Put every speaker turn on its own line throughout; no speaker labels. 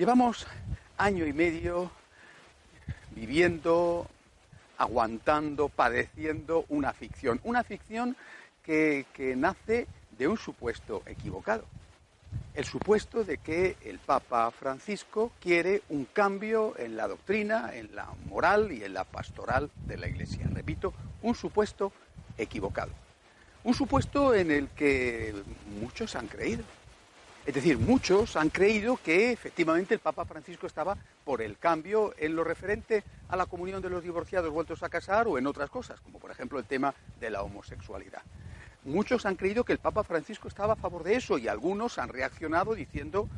Llevamos año y medio viviendo, aguantando, padeciendo una ficción. Una ficción que, que nace de un supuesto equivocado. El supuesto de que el Papa Francisco quiere un cambio en la doctrina, en la moral y en la pastoral de la Iglesia. Repito, un supuesto equivocado. Un supuesto en el que muchos han creído. Es decir, muchos han creído que efectivamente el Papa Francisco estaba por el cambio en lo referente a la comunión de los divorciados vueltos a casar o en otras cosas, como por ejemplo el tema de la homosexualidad. Muchos han creído que el Papa Francisco estaba a favor de eso y algunos han reaccionado diciendo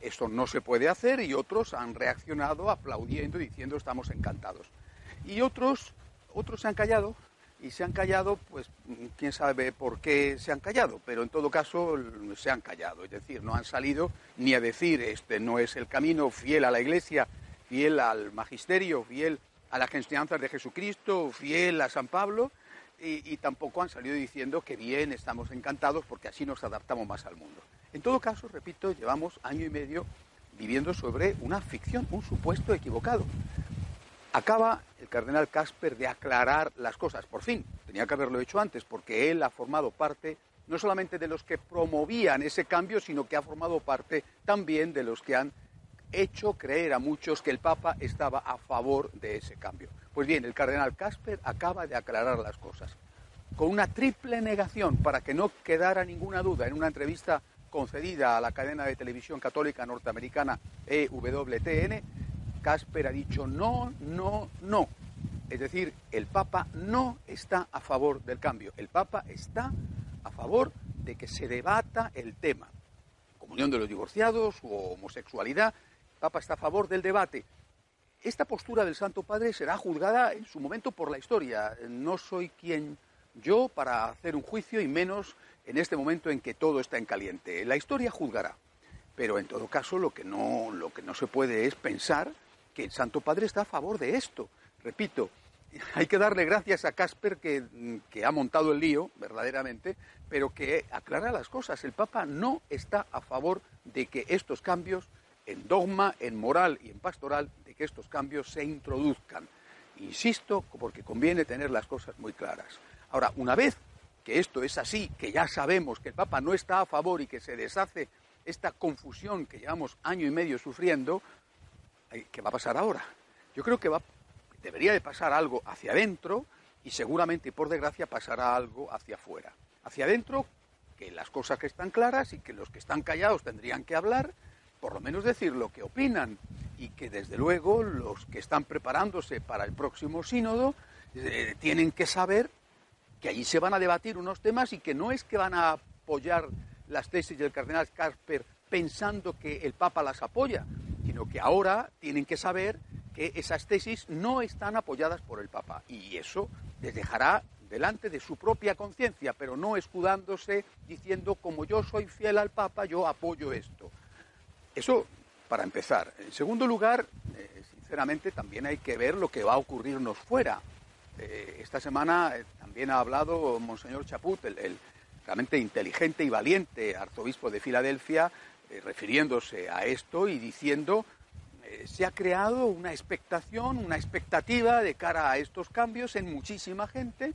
esto no se puede hacer y otros han reaccionado aplaudiendo diciendo estamos encantados. Y otros, otros se han callado y se han callado, pues quién sabe por qué se han callado, pero en todo caso se han callado, es decir, no han salido ni a decir este no es el camino fiel a la Iglesia, fiel al magisterio, fiel a las enseñanzas de Jesucristo, fiel a San Pablo, y, y, tampoco han salido diciendo que bien, estamos encantados porque así nos adaptamos más al mundo. En todo caso, repito, llevamos año y medio viviendo sobre una ficción, un supuesto equivocado. Acaba el cardenal Casper de aclarar las cosas, por fin. Tenía que haberlo hecho antes, porque él ha formado parte no solamente de los que promovían ese cambio, sino que ha formado parte también de los que han hecho creer a muchos que el Papa estaba a favor de ese cambio. Pues bien, el cardenal Casper acaba de aclarar las cosas. Con una triple negación, para que no quedara ninguna duda, en una entrevista concedida a la cadena de televisión católica norteamericana EWTN, Casper ha dicho no, no, no. Es decir, el Papa no está a favor del cambio. El Papa está a favor de que se debata el tema. Comunión de los divorciados o homosexualidad. El Papa está a favor del debate. Esta postura del Santo Padre será juzgada en su momento por la historia. No soy quien yo para hacer un juicio y menos en este momento en que todo está en caliente. La historia juzgará. Pero en todo caso lo que no, lo que no se puede es pensar que el Santo Padre está a favor de esto. Repito, hay que darle gracias a Casper que, que, ha montado el lío, verdaderamente, pero que aclara las cosas. El Papa no está a favor de que estos cambios en dogma, en moral y en pastoral, de que estos cambios se introduzcan. Insisto, porque conviene tener las cosas muy claras. Ahora, una vez que esto es así, que ya sabemos que el Papa no está a favor y que se deshace esta confusión que llevamos año y medio sufriendo, ¿qué va a pasar ahora? Yo creo que va, debería de pasar algo hacia adentro y seguramente, por desgracia, pasará algo hacia afuera. Hacia adentro, que las cosas que están claras y que los que están callados tendrían que hablar, por lo menos decir lo que opinan y que desde luego los que están preparándose para el próximo sínodo eh, tienen que saber que allí se van a debatir unos temas y que no es que van a apoyar las tesis del cardenal Casper pensando que el Papa las apoya, sino que ahora tienen que saber que esas tesis no están apoyadas por el Papa y eso les dejará delante de su propia conciencia, pero no escudándose diciendo como yo soy fiel al Papa, yo apoyo esto. Eso para empezar. En segundo lugar, eh, sinceramente también hay que ver lo que va a ocurrirnos fuera. Eh, esta semana eh, también ha hablado Monseñor Chaput, el, el, realmente inteligente y valiente arzobispo de Filadelfia, eh, refiriéndose a esto y diciendo eh, se ha creado una expectación, una expectativa de cara a estos cambios en muchísima gente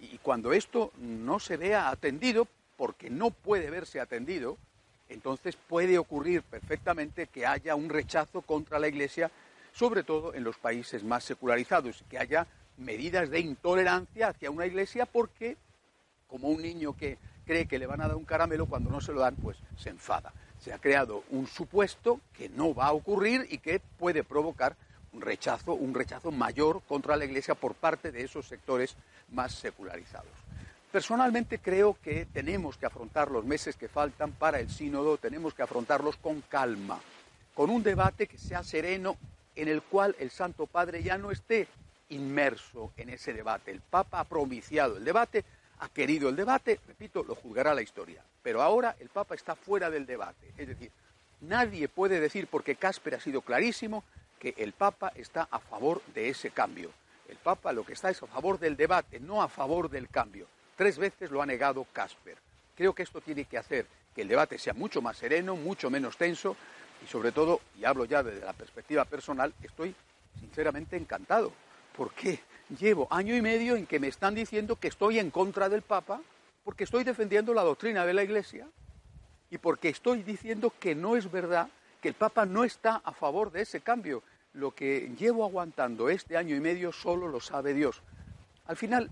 y cuando esto no se vea atendido, porque no puede verse atendido, entonces puede ocurrir perfectamente que haya un rechazo contra la Iglesia, sobre todo en los países más secularizados, que haya medidas de intolerancia hacia una Iglesia porque, como un niño que cree que le van a dar un caramelo, cuando no se lo dan, pues se enfada se ha creado un supuesto que no va a ocurrir y que puede provocar un rechazo, un rechazo mayor contra la Iglesia por parte de esos sectores más secularizados. Personalmente creo que tenemos que afrontar los meses que faltan para el sínodo, tenemos que afrontarlos con calma, con un debate que sea sereno, en el cual el Santo Padre ya no esté inmerso en ese debate. El Papa ha propiciado el debate, ha querido el debate, repito, lo juzgará la historia. Pero ahora el Papa está fuera del debate. Es decir, nadie puede decir, porque Casper ha sido clarísimo, que el Papa está a favor de ese cambio. El Papa lo que está es a favor del debate, no a favor del cambio. Tres veces lo ha negado Casper. Creo que esto tiene que hacer que el debate sea mucho más sereno, mucho menos tenso, Y sobre todo, y hablo ya desde la perspectiva personal, estoy sinceramente encantado. porque Llevo año y medio en que me están diciendo que estoy en contra del Papa, porque estoy defendiendo la doctrina de la Iglesia y porque estoy diciendo que no es verdad, que el Papa no está a favor de ese cambio. Lo que llevo aguantando este año y medio solo lo sabe Dios. Al final,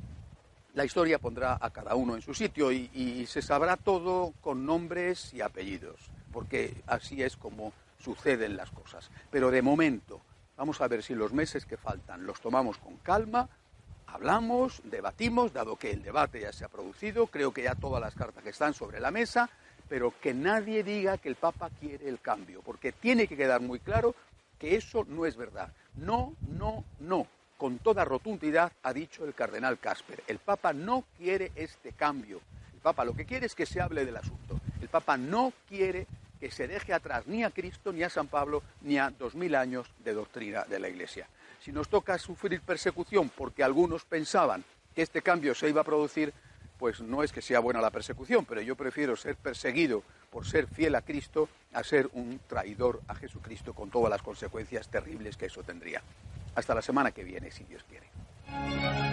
la historia pondrá a cada uno en su sitio y, se sabrá todo con nombres y apellidos, porque así es como suceden las cosas. Pero de momento, vamos a ver si los meses que faltan los tomamos con calma, hablamos, debatimos, dado que el debate ya se ha producido, creo que ya todas las cartas que están sobre la mesa, pero que nadie diga que el Papa quiere el cambio, porque tiene que quedar muy claro que eso no es verdad. No, no, no con toda rotundidad ha dicho el cardenal Casper. El Papa no quiere este cambio. El Papa lo que quiere es que se hable del asunto. El Papa no quiere que se deje atrás ni a Cristo, ni a San Pablo, ni a dos mil años de doctrina de la Iglesia. Si nos toca sufrir persecución porque algunos pensaban que este cambio se iba a producir, pues no es que sea buena la persecución, pero yo prefiero ser perseguido por ser fiel a Cristo a ser un traidor a Jesucristo con todas las consecuencias terribles que eso tendría. Hasta la semana que viene, si Dios quiere.